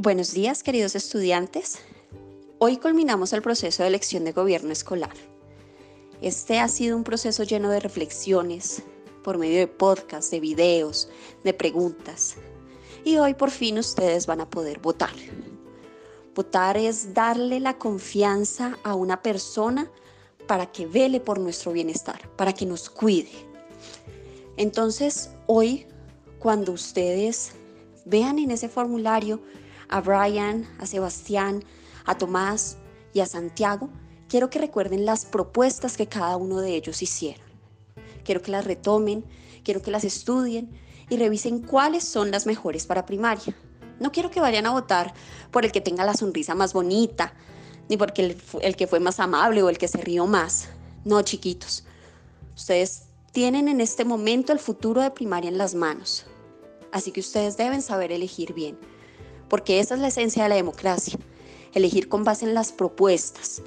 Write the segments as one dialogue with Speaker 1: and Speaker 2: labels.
Speaker 1: Buenos días, queridos estudiantes. Hoy culminamos el proceso de elección de gobierno escolar. Este ha sido un proceso lleno de reflexiones, por medio de podcasts, de videos, de preguntas. Y hoy por fin ustedes van a poder votar. Votar es darle la confianza a una persona para que vele por nuestro bienestar, para que nos cuide. Entonces, hoy, cuando ustedes vean en ese formulario a Brian, a Sebastián, a Tomás y a Santiago, quiero que recuerden las propuestas que cada uno de ellos hicieron. Quiero que las retomen, quiero que las estudien y revisen cuáles son las mejores para primaria. No quiero que vayan a votar por el que tenga la sonrisa más bonita, ni porque el, el que fue más amable o el que se rió más. No, chiquitos. Ustedes tienen en este momento el futuro de primaria en las manos. Así que ustedes deben saber elegir bien porque esa es la esencia de la democracia, elegir con base en las propuestas,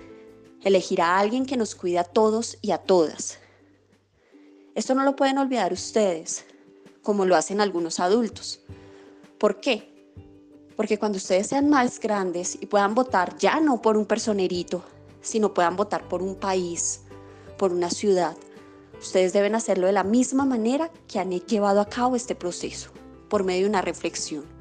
Speaker 1: elegir a alguien que nos cuida a todos y a todas. Esto no lo pueden olvidar ustedes, como lo hacen algunos adultos. ¿Por qué? Porque cuando ustedes sean más grandes y puedan votar ya no por un personerito, sino puedan votar por un país, por una ciudad, ustedes deben hacerlo de la misma manera que han llevado a cabo este proceso, por medio de una reflexión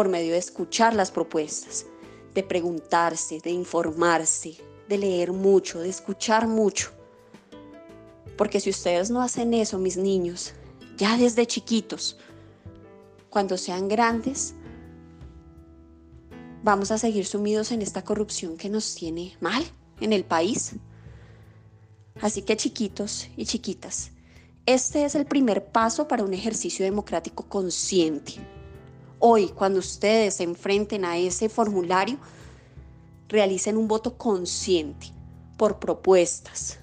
Speaker 1: por medio de escuchar las propuestas, de preguntarse, de informarse, de leer mucho, de escuchar mucho. Porque si ustedes no hacen eso, mis niños, ya desde chiquitos, cuando sean grandes, vamos a seguir sumidos en esta corrupción que nos tiene mal en el país. Así que chiquitos y chiquitas, este es el primer paso para un ejercicio democrático consciente hoy, cuando ustedes se enfrenten a ese formulario, realicen un voto consciente por propuestas,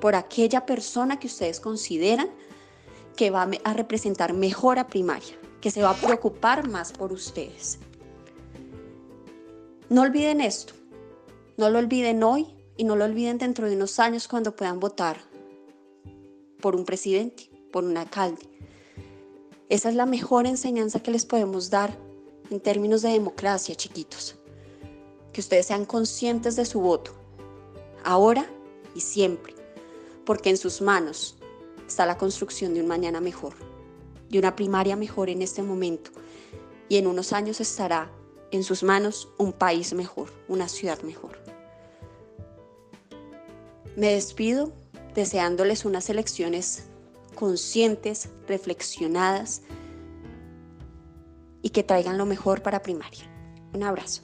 Speaker 1: por aquella persona que ustedes consideran que va a representar mejor a primaria, que se va a preocupar más por ustedes. No olviden esto, no lo olviden hoy y no lo olviden dentro de unos años cuando puedan votar por un presidente, por un alcalde. Esa es la mejor enseñanza que les podemos dar en términos de democracia, chiquitos. Que ustedes sean conscientes de su voto, ahora y siempre, porque en sus manos está la construcción de un mañana mejor, de una primaria mejor en este momento, y en unos años estará en sus manos un país mejor, una ciudad mejor. Me despido deseándoles unas elecciones conscientes, reflexionadas y que traigan lo mejor para primaria. Un abrazo.